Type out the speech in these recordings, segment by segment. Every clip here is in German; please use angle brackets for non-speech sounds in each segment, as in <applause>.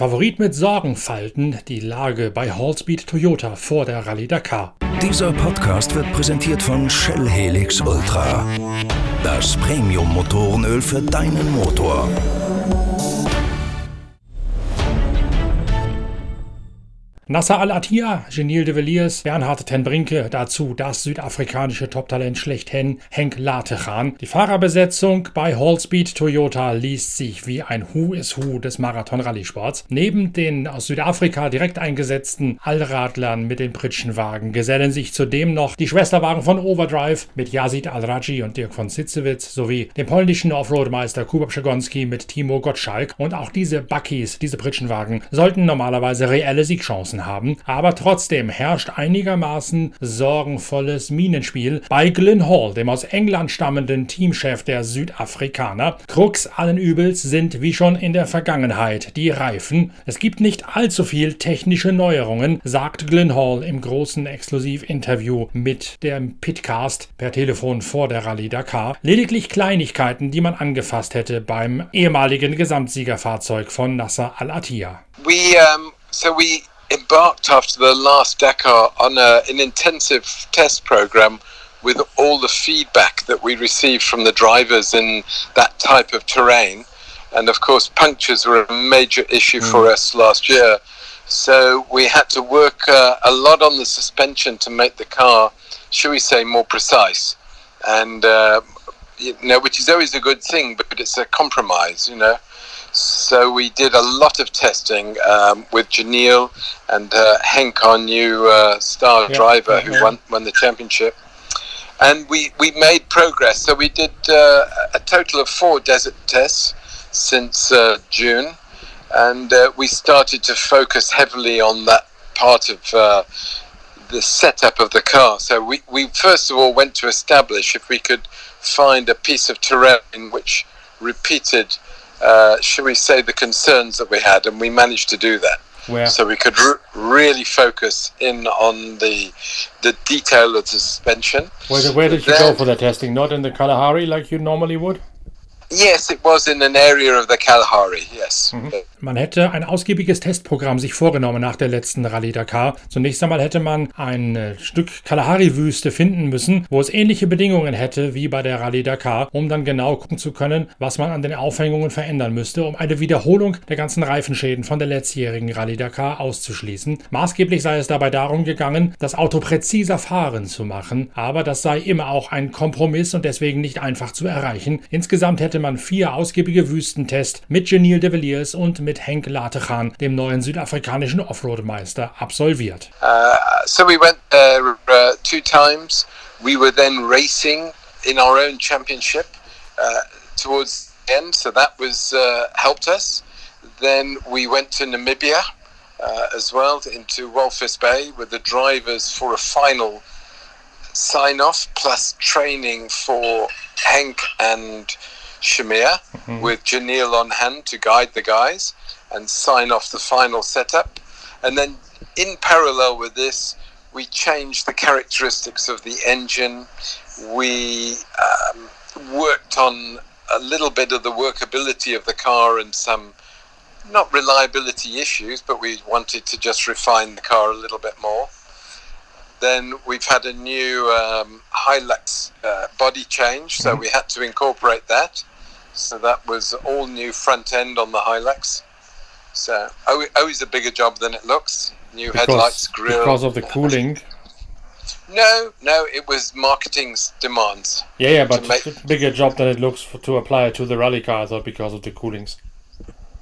Favorit mit Sorgenfalten die Lage bei Hallspeed Toyota vor der Rallye Dakar. Dieser Podcast wird präsentiert von Shell Helix Ultra. Das Premium-Motorenöl für deinen Motor. Nasser Al-Attiyah, Genil de Villiers, Bernhard ten Brinke, dazu das südafrikanische Toptalent schlechthin Henk Latechan. Die Fahrerbesetzung bei Hallspeed Toyota liest sich wie ein Who is Who des Marathon-Rallye-Sports. Neben den aus Südafrika direkt eingesetzten Allradlern mit den Pritschenwagen gesellen sich zudem noch die Schwesterwagen von Overdrive mit Yazid Al-Raji und Dirk von Sitzewitz sowie dem polnischen Offroad-Meister Kuba Przegonski mit Timo Gottschalk. Und auch diese Buckies, diese Pritschenwagen, sollten normalerweise reelle Siegchancen haben, aber trotzdem herrscht einigermaßen sorgenvolles Minenspiel bei Glyn Hall, dem aus England stammenden Teamchef der Südafrikaner. Krux allen Übels sind wie schon in der Vergangenheit die Reifen. Es gibt nicht allzu viel technische Neuerungen, sagt Glyn Hall im großen Exklusivinterview mit dem Pitcast per Telefon vor der Rallye Dakar. Lediglich Kleinigkeiten, die man angefasst hätte beim ehemaligen Gesamtsiegerfahrzeug von Nasser Al-Attiyah. We um, so we embarked after the last Dakar on a, an intensive test program with all the feedback that we received from the drivers in that type of terrain. And of course, punctures were a major issue mm. for us last year. So we had to work uh, a lot on the suspension to make the car, should we say, more precise. And, uh, you know, which is always a good thing, but it's a compromise, you know. So we did a lot of testing um, with Janil and uh, Henk, our new uh, star yeah, driver yeah, who yeah. Won, won the championship. And we, we made progress. So we did uh, a total of four desert tests since uh, June. And uh, we started to focus heavily on that part of uh, the setup of the car. So we, we first of all went to establish if we could find a piece of terrain which repeated uh, should we say, the concerns that we had, and we managed to do that. So we could really focus in on the the detail of the suspension. Where, where did you then, go for the testing? Not in the Kalahari like you normally would? Yes, it was in an area of the Kalahari, yes. Mhm. Man hätte ein ausgiebiges Testprogramm sich vorgenommen nach der letzten Rallye Dakar. Zunächst einmal hätte man ein äh, Stück Kalahari-Wüste finden müssen, wo es ähnliche Bedingungen hätte wie bei der Rallye Dakar, um dann genau gucken zu können, was man an den Aufhängungen verändern müsste, um eine Wiederholung der ganzen Reifenschäden von der letztjährigen Rallye Dakar auszuschließen. Maßgeblich sei es dabei darum gegangen, das Auto präziser fahren zu machen, aber das sei immer auch ein Kompromiss und deswegen nicht einfach zu erreichen. Insgesamt hätte man vier ausgiebige Wüstentests mit Genil de Villiers und mit Henk Latechan, dem neuen südafrikanischen Offroad-Meister, absolviert. Uh, so we went uh, uh, two times. We were then racing in our own championship uh, towards the end, so that was uh, helped us. Then we went to Namibia uh, as well into Walvis Bay with the drivers for a final sign off plus training for Henk and Shamir mm-hmm. with Janil on hand to guide the guys and sign off the final setup. And then, in parallel with this, we changed the characteristics of the engine. We um, worked on a little bit of the workability of the car and some not reliability issues, but we wanted to just refine the car a little bit more. Then we've had a new um, Hilux uh, body change, so mm-hmm. we had to incorporate that. So that was all new front end on the Hilux. So always a bigger job than it looks. New because, headlights, grill. Because of the cooling. No, no, it was marketing's demands. Yeah, yeah, but make... bigger job than it looks for, to apply to the rally cars, or because of the coolings.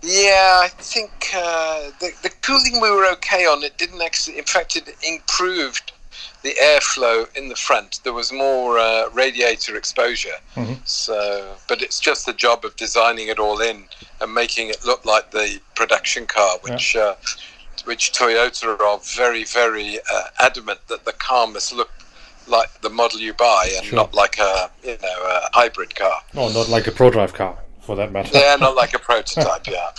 Yeah, I think uh, the the cooling we were okay on. It didn't actually. In fact, it improved the airflow in the front. There was more uh, radiator exposure. Mm-hmm. So, but it's just the job of designing it all in and making it look like the production car, which yeah. uh, which Toyota are very, very uh, adamant that the car must look like the model you buy and sure. not like a you know a hybrid car. No, not like a pro-drive car, for that matter. yeah, not like a <laughs> prototype. yeah.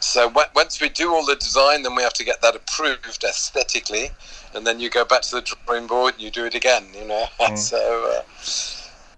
So once we do all the design, then we have to get that approved aesthetically, and then you go back to the drawing board and you do it again. You know, <laughs> mm. so. Uh,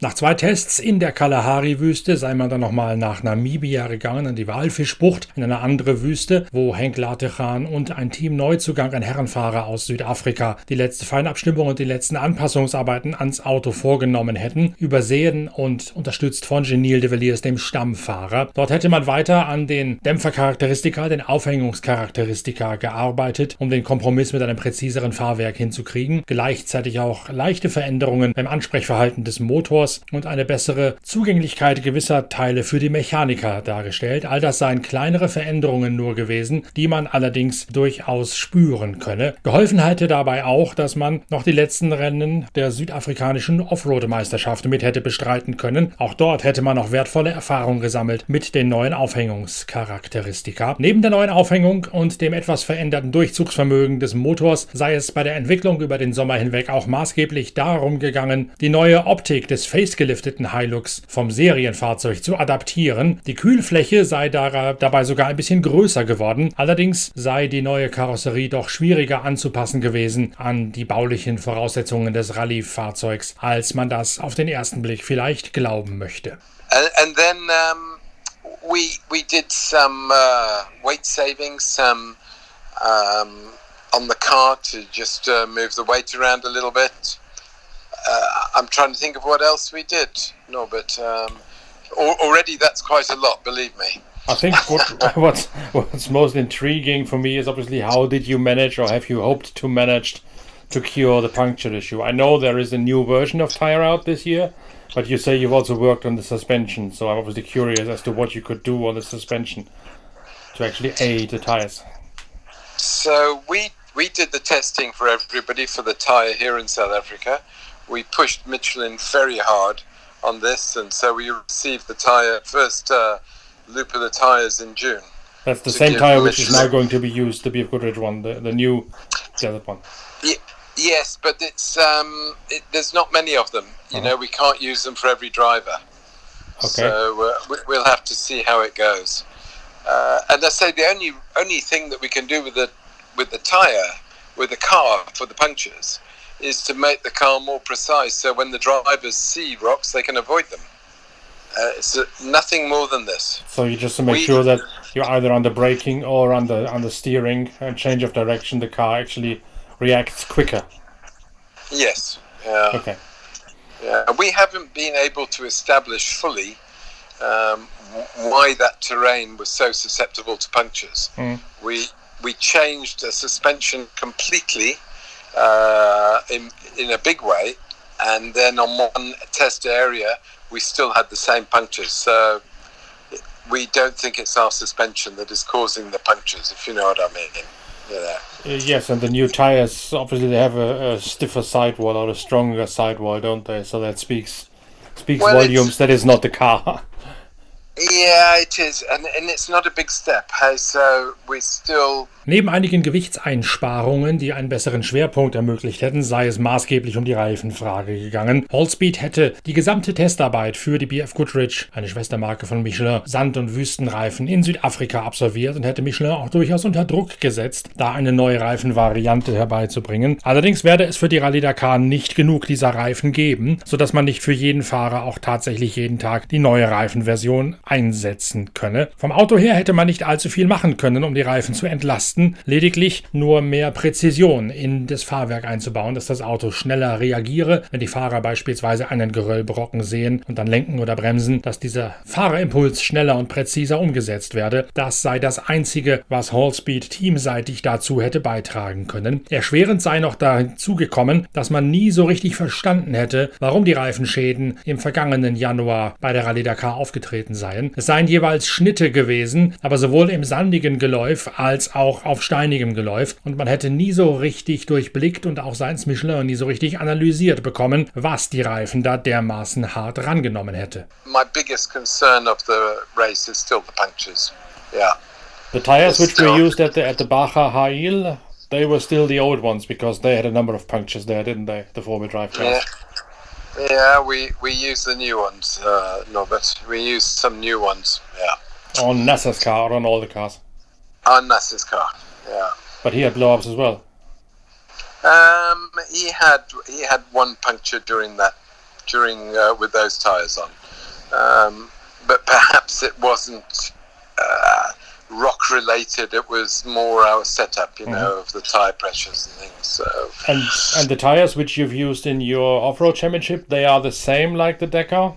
Nach zwei Tests in der Kalahari-Wüste sei man dann nochmal nach Namibia gegangen, an die Walfischbucht, in eine andere Wüste, wo Henk Latechan und ein Team Neuzugang, ein Herrenfahrer aus Südafrika, die letzte Feinabstimmung und die letzten Anpassungsarbeiten ans Auto vorgenommen hätten, übersehen und unterstützt von Genil de Villiers, dem Stammfahrer. Dort hätte man weiter an den Dämpfercharakteristika, den Aufhängungscharakteristika gearbeitet, um den Kompromiss mit einem präziseren Fahrwerk hinzukriegen. Gleichzeitig auch leichte Veränderungen beim Ansprechverhalten des Motors und eine bessere Zugänglichkeit gewisser Teile für die Mechaniker dargestellt. All das seien kleinere Veränderungen nur gewesen, die man allerdings durchaus spüren könne. Geholfen hätte dabei auch, dass man noch die letzten Rennen der südafrikanischen Offroad-Meisterschaft mit hätte bestreiten können. Auch dort hätte man noch wertvolle Erfahrung gesammelt mit den neuen Aufhängungscharakteristika. Neben der neuen Aufhängung und dem etwas veränderten Durchzugsvermögen des Motors sei es bei der Entwicklung über den Sommer hinweg auch maßgeblich darum gegangen, die neue Optik des facegelifteten Hilux vom Serienfahrzeug zu adaptieren. Die Kühlfläche sei dabei sogar ein bisschen größer geworden. Allerdings sei die neue Karosserie doch schwieriger anzupassen gewesen an die baulichen Voraussetzungen des Rallye-Fahrzeugs, als man das auf den ersten Blick vielleicht glauben möchte. And, then um, we we did some uh, weight saving, some um, on the car to just uh, move the weight around a little bit. Uh, I'm trying to think of what else we did, Norbert. Um, already that's quite a lot, believe me. I think what, <laughs> <laughs> what's what's most intriguing for me is obviously how did you manage, or have you hoped to manage, to cure the puncture issue? I know there is a new version of tire out this year, but you say you've also worked on the suspension, so I'm obviously curious as to what you could do on the suspension to actually aid the tires. So we we did the testing for everybody for the tire here in South Africa. We pushed Michelin very hard on this, and so we received the tire first uh, loop of the tires in June. That's the same tire which is now going to be used, the BF Goodrich one, the, the new desert one. Yeah, yes, but it's um, it, there's not many of them. You uh-huh. know, we can't use them for every driver. Okay. So uh, we'll have to see how it goes. Uh, and I say the only only thing that we can do with the with the tire, with the car for the punctures, is to make the car more precise. So when the drivers see rocks, they can avoid them. Uh, it's uh, nothing more than this. So you just to make we, sure that you're either on the braking or on the on the steering and change of direction, the car actually reacts quicker. Yes. Yeah. Okay. Yeah, we haven't been able to establish fully um, why that terrain was so susceptible to punctures. Mm. We we changed the suspension completely uh, in in a big way, and then on one test area we still had the same punctures. So we don't think it's our suspension that is causing the punctures, if you know what I mean. Yeah. Uh, yes, and the new tires obviously they have a, a, stiffer sidewall or a stronger sidewall, don't they? So that speaks speaks well, volumes. That is not the car. <laughs> Neben einigen Gewichtseinsparungen, die einen besseren Schwerpunkt ermöglicht hätten, sei es maßgeblich um die Reifenfrage gegangen. Allspeed hätte die gesamte Testarbeit für die BF Goodrich, eine Schwestermarke von Michelin, Sand- und Wüstenreifen in Südafrika absolviert und hätte Michelin auch durchaus unter Druck gesetzt, da eine neue Reifenvariante herbeizubringen. Allerdings werde es für die Rallye Dakar nicht genug dieser Reifen geben, sodass man nicht für jeden Fahrer auch tatsächlich jeden Tag die neue Reifenversion einsetzen könne. Vom Auto her hätte man nicht allzu viel machen können, um die Reifen zu entlasten lediglich nur mehr Präzision in das Fahrwerk einzubauen, dass das Auto schneller reagiere, wenn die Fahrer beispielsweise einen Geröllbrocken sehen und dann lenken oder bremsen, dass dieser Fahrerimpuls schneller und präziser umgesetzt werde. Das sei das Einzige, was Hallspeed teamseitig dazu hätte beitragen können. Erschwerend sei noch dazu gekommen, dass man nie so richtig verstanden hätte, warum die Reifenschäden im vergangenen Januar bei der Rallye Dakar aufgetreten seien. Es seien jeweils Schnitte gewesen, aber sowohl im sandigen Geläuf als auch auf steinigem Geläuf und man hätte nie so richtig durchblickt und auch seins Michelin nie so richtig analysiert bekommen, was die Reifen da dermaßen hart rangenommen hätte. My biggest concern of the race is still the punctures. Yeah. The tires which were used at the at the Baja Hail, they were still the old ones because they had a number of punctures there, didn't they? The four-wheel drive cars. Yeah. Yeah, we we use the new ones, uh, Norbert. We use some new ones. Yeah. On NASA's car, on all the cars. On Nasser's car, yeah. But he had blow-ups as well. Um, he had he had one puncture during that during uh, with those tires on. Um, but perhaps it wasn't uh, rock related. It was more our setup, you know, of the tire pressures and things. So And and the tires which you've used in your off-road championship, they are the same like the Dakar.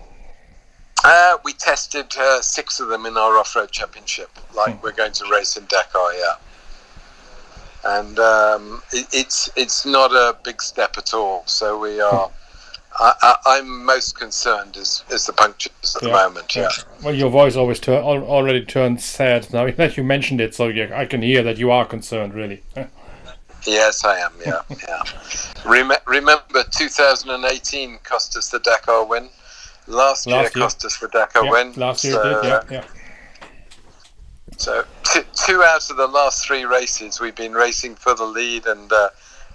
uh, we tested uh, six of them in our off-road championship, like we're going to race in Dakar, yeah. And um, it, it's it's not a big step at all. So we are. I, I, I'm most concerned is, is the punctures at the moment. Yeah. Well, your voice always tur- already turns sad <laughs> now that you mentioned it, so yeah, I can hear that you are concerned, really. <laughs> Yes, I am. Yeah, <laughs> yeah. Rem- remember, 2018 cost us the Dakar win. Last, year, Last year. cost us the Dakar Yeah, win. last year so, it did, yeah, yeah. So t- two out of the last three races, we've been racing for the lead and uh,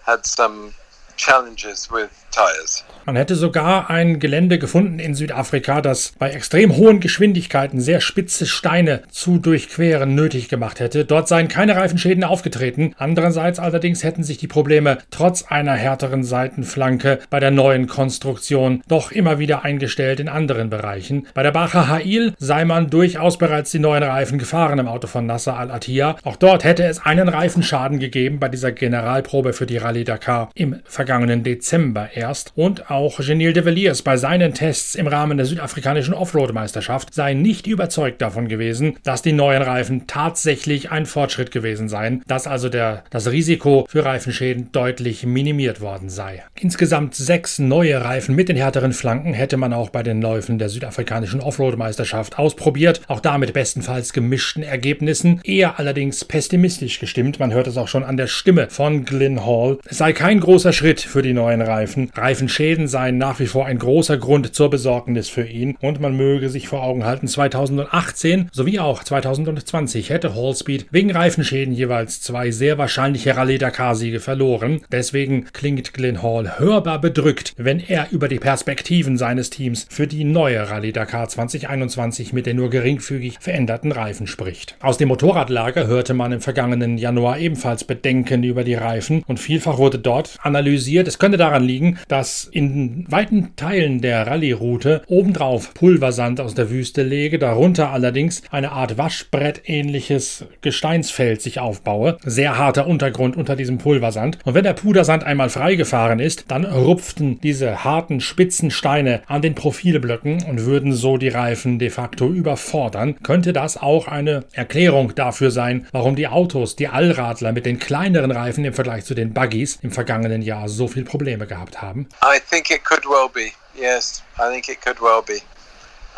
had some challenges with tires. Man hätte sogar ein Gelände gefunden in Südafrika, das bei extrem hohen Geschwindigkeiten sehr spitze Steine zu durchqueren nötig gemacht hätte. Dort seien keine Reifenschäden aufgetreten. Andererseits allerdings hätten sich die Probleme trotz einer härteren Seitenflanke bei der neuen Konstruktion doch immer wieder eingestellt in anderen Bereichen. Bei der Bacher Hail sei man durchaus bereits die neuen Reifen gefahren im Auto von Nasser Al-Attiyah. Auch dort hätte es einen Reifenschaden gegeben bei dieser Generalprobe für die Rallye Dakar im vergangenen Dezember erst. Und auch Genil de Villiers bei seinen Tests im Rahmen der südafrikanischen Offroad-Meisterschaft sei nicht überzeugt davon gewesen, dass die neuen Reifen tatsächlich ein Fortschritt gewesen seien, dass also der, das Risiko für Reifenschäden deutlich minimiert worden sei. Insgesamt sechs neue Reifen mit den härteren Flanken hätte man auch bei den Läufen der südafrikanischen Offroad-Meisterschaft ausprobiert, auch da mit bestenfalls gemischten Ergebnissen, eher allerdings pessimistisch gestimmt, man hört es auch schon an der Stimme von Glyn Hall. Es sei kein großer Schritt für die neuen Reifen. Reifenschäden seien nach wie vor ein großer Grund zur Besorgnis für ihn und man möge sich vor Augen halten, 2018 sowie auch 2020 hätte Hallspeed wegen Reifenschäden jeweils zwei sehr wahrscheinliche Rallye-Dakar-Siege verloren. Deswegen klingt Glyn Hall hörbar bedrückt, wenn er über die Perspektiven seines Teams für die neue Rallye Dakar 2021 mit den nur geringfügig veränderten Reifen spricht. Aus dem Motorradlager hörte man im vergangenen Januar ebenfalls Bedenken über die Reifen und vielfach wurde dort analysiert, es könnte daran liegen, dass in weiten Teilen der Rallye-Route obendrauf Pulversand aus der Wüste läge, darunter allerdings eine Art Waschbrett-ähnliches Gesteinsfeld sich aufbaue. Sehr harter Untergrund unter diesem Pulversand. Und wenn der Pudersand einmal freigefahren ist, dann rupften diese harten, spitzen Steine an den Profilblöcken und würden so die Reifen de facto überfordern. Könnte das auch eine Erklärung dafür sein, warum die Autos, die Allradler mit den kleineren Reifen im Vergleich zu den Buggies im vergangenen Jahr so viel Probleme gehabt haben? I think it could well be. Yes, I think it could well be.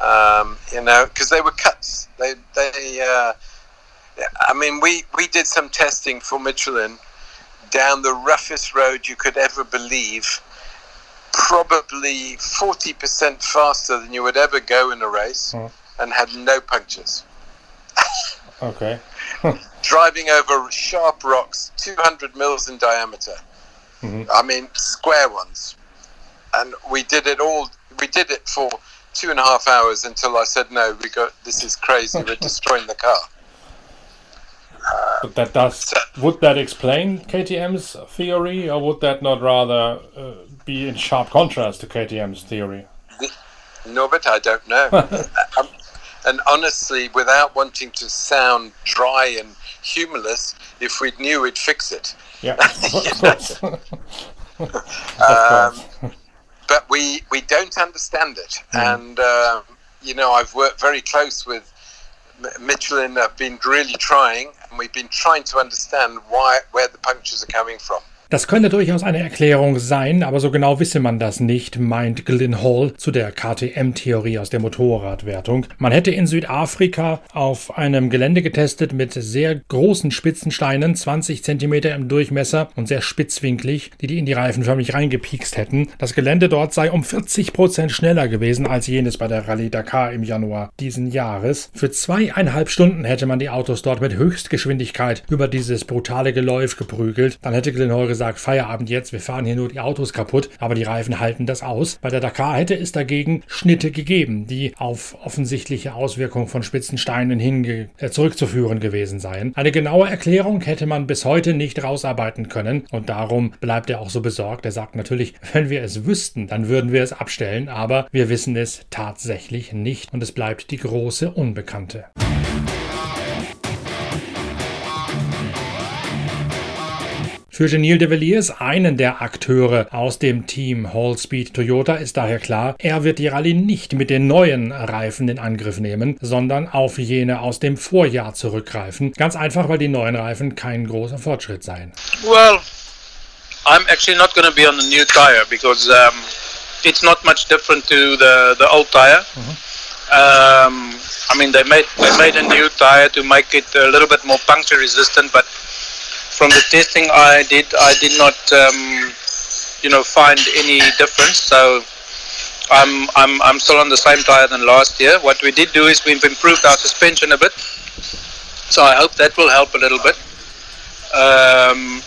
Um, you know, because they were cuts. They, they. Uh, I mean, we we did some testing for Michelin down the roughest road you could ever believe. Probably forty percent faster than you would ever go in a race, Oh. and had no punctures. Okay. <laughs> Driving over sharp rocks, two hundred mils in diameter. I mean, square ones. And we did it all. We did it for two and a half hours until I said, "No, we got this is crazy. We're <laughs> destroying the car." But that does. Would that explain KTM's theory, or would that not rather uh, be in sharp contrast to KTM's theory? No, but I don't know. <laughs> um, and honestly, without wanting to sound dry and humorless, if we knew, we'd fix it. Yeah. <laughs> of course. <laughs> of Um, but we we don't understand it, and um, you know I've worked very close with M- Michelin. I've been really trying, and we've been trying to understand why where the punctures are coming from. Das könnte durchaus eine Erklärung sein, aber so genau wisse man das nicht, meint Glyn Hall zu der KTM-Theorie aus der Motorradwertung. Man hätte in Südafrika auf einem Gelände getestet mit sehr großen spitzen Steinen, 20 cm im Durchmesser und sehr spitzwinklig, die die in die Reifen förmlich reingepiekst hätten. Das Gelände dort sei um 40% schneller gewesen als jenes bei der Rallye Dakar im Januar diesen Jahres. Für zweieinhalb Stunden hätte man die Autos dort mit Höchstgeschwindigkeit über dieses brutale Geläuf geprügelt. Dann hätte Glyn Hall gesagt, gesagt, Feierabend jetzt, wir fahren hier nur die Autos kaputt, aber die Reifen halten das aus. Bei der Dakar hätte es dagegen Schnitte gegeben, die auf offensichtliche Auswirkungen von Spitzensteinen hin äh, zurückzuführen gewesen seien. Eine genaue Erklärung hätte man bis heute nicht rausarbeiten können und darum bleibt er auch so besorgt. Er sagt natürlich, <laughs> wenn wir es wüssten, dann würden wir es abstellen, aber wir wissen es tatsächlich nicht und es bleibt die große Unbekannte. Für Genil de Villiers, einen der Akteure aus dem Team Hallspeed Toyota, ist daher klar, er wird die Rallye nicht mit den neuen Reifen in Angriff nehmen, sondern auf jene aus dem Vorjahr zurückgreifen. Ganz einfach, weil die neuen Reifen kein großer Fortschritt seien. Well, I'm actually not going to be on the new tire because um, it's not much different to the, the old tire. Mm -hmm. um, I mean, they made they made a new tire to make it a little bit more puncture resistant, but from the testing I did, I did not, um, you know, find any difference. So I'm, I'm, I'm still on the same tire than last year. What we did do is we've improved our suspension a bit. So I hope that will help a little bit. Um,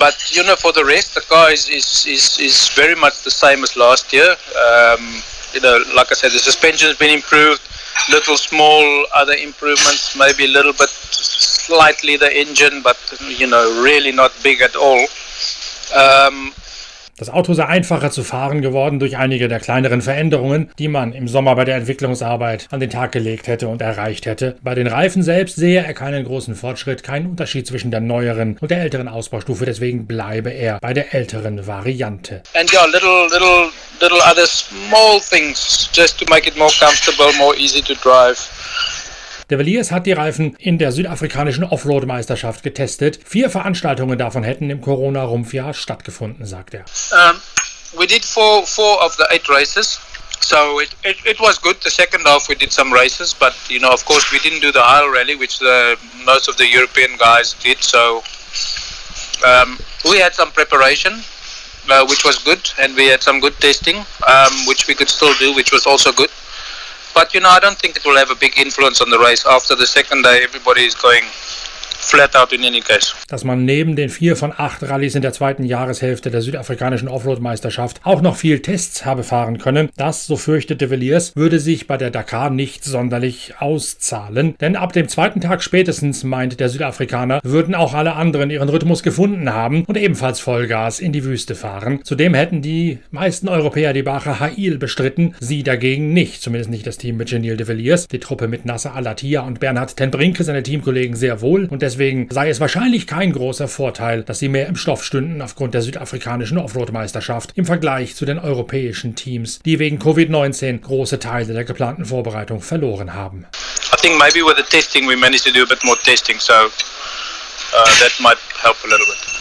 but you know, for the rest, the car is, is, is, is very much the same as last year. Um, you know, like I said, the suspension has been improved. Little small other improvements, maybe a little bit slightly the engine, but you know, really not big at all. Um, Das Auto sei einfacher zu fahren geworden durch einige der kleineren Veränderungen, die man im Sommer bei der Entwicklungsarbeit an den Tag gelegt hätte und erreicht hätte. Bei den Reifen selbst sehe er keinen großen Fortschritt, keinen Unterschied zwischen der neueren und der älteren Ausbaustufe, deswegen bleibe er bei der älteren Variante. And yeah, little little little other small things just to make it more comfortable, more easy to drive. De Villiers hat die Reifen in der südafrikanischen Offroad-Meisterschaft getestet. Vier Veranstaltungen davon hätten im Corona-Rumpfjahr stattgefunden, sagt er. Um, we did four, four of the eight races. So it, it, it, was good. The second half we did some races, but you know, of course, we didn't do the Isle Rally, which the, most of the European guys did. So um, we had some preparation, uh, which was good, and we had some good testing, um, which we could still do, which was also good. But you know, I don't think it will have a big influence on the race. After the second day, everybody is going flat out in any case. Dass man neben den vier von acht Rallyes in der zweiten Jahreshälfte der südafrikanischen Offroad-Meisterschaft auch noch viel Tests habe fahren können, das, so fürchtete Villiers, würde sich bei der Dakar nicht sonderlich auszahlen. Denn ab dem zweiten Tag spätestens, meint der Südafrikaner, würden auch alle anderen ihren Rhythmus gefunden haben und ebenfalls Vollgas in die Wüste fahren. Zudem hätten die meisten Europäer die Bache Hail bestritten, sie dagegen nicht, zumindest nicht das Team mit Genil de Villiers, die Truppe mit Nasser Alatia und Bernhard Tenbrinke, seine Teamkollegen sehr wohl und deswegen sei es wahrscheinlich kein großer Vorteil, dass sie mehr im Stoff stünden aufgrund der südafrikanischen Offroad-Meisterschaft im Vergleich zu den europäischen Teams, die wegen Covid-19 große Teile der geplanten Vorbereitung verloren haben. I think maybe with the testing we managed to do a bit more testing, so uh, that might help a little bit.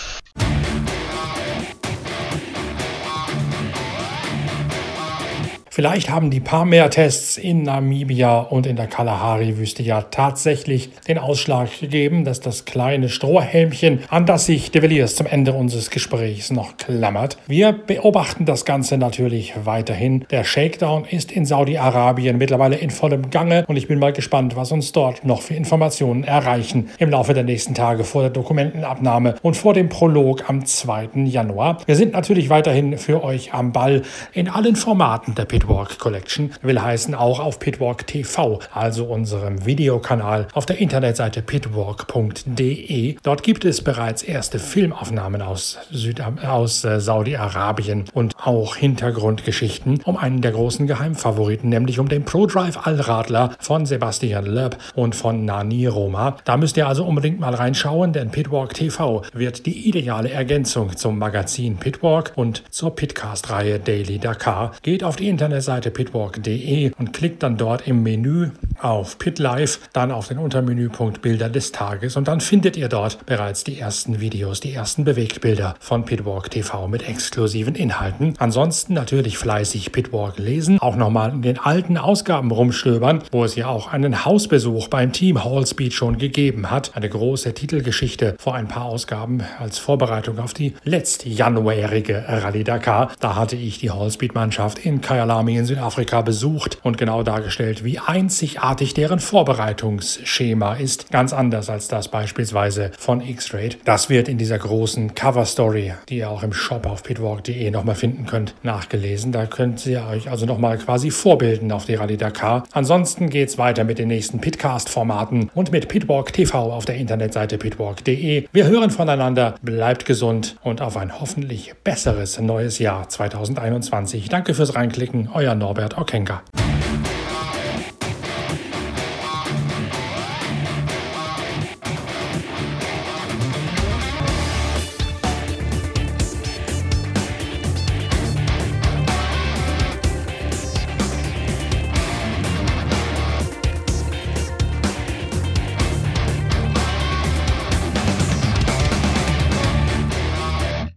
Vielleicht haben die paar mehr Tests in Namibia und in der Kalahari-Wüste ja tatsächlich den Ausschlag gegeben, dass das kleine Strohhelmchen, an das sich De Villiers zum Ende unseres Gesprächs noch klammert. Wir beobachten das Ganze natürlich weiterhin. Der Shakedown ist in Saudi-Arabien mittlerweile in vollem Gange und ich bin mal gespannt, was uns dort noch für Informationen erreichen im Laufe der nächsten Tage vor der Dokumentenabnahme und vor dem Prolog am 2. Januar. Wir sind natürlich weiterhin für euch am Ball in allen Formaten der Pit Pitwalk Collection will heißen auch auf Pitwalk TV, also unserem Videokanal auf der Internetseite pitwalk.de. Dort gibt es bereits erste Filmaufnahmen aus, Süd aus äh, Saudi-Arabien und auch Hintergrundgeschichten um einen der großen Geheimfavoriten, nämlich um den ProDrive Allradler von Sebastian Loeb und von Nani Roma. Da müsst ihr also unbedingt mal reinschauen, denn Pitwalk TV wird die ideale Ergänzung zum Magazin Pitwalk und zur Pitcast-Reihe Daily Dakar. Geht auf die Internet Seite pitwalk.de und klickt dann dort im Menü auf PitLife, dann auf den Untermenüpunkt Bilder des Tages und dann findet ihr dort bereits die ersten Videos, die ersten Bewegtbilder von Pitwalk TV mit exklusiven Inhalten. Ansonsten natürlich fleißig Pitwalk lesen, auch nochmal in den alten Ausgaben rumstöbern, wo es ja auch einen Hausbesuch beim Team Hallspeed schon gegeben hat. Eine große Titelgeschichte vor ein paar Ausgaben als Vorbereitung auf die letztjanuärige Rallye Dakar. Da hatte ich die Hallspeed-Mannschaft in Kyalami in Südafrika besucht und genau dargestellt, wie einzigartig einzigartig deren Vorbereitungsschema ist. Ganz anders als das beispielsweise von X-Raid. Das wird in dieser großen Cover-Story, die ihr auch im Shop auf pitwalk.de nochmal finden könnt, nachgelesen. Da könnt ihr euch also nochmal quasi vorbilden auf die Rallye Dakar. Ansonsten geht es weiter mit den nächsten Pitcast-Formaten und mit Pitwalk TV auf der Internetseite pitwalk.de. Wir hören voneinander, bleibt gesund und auf ein hoffentlich besseres neues Jahr 2021. Danke fürs Reinklicken, euer Norbert Okenka.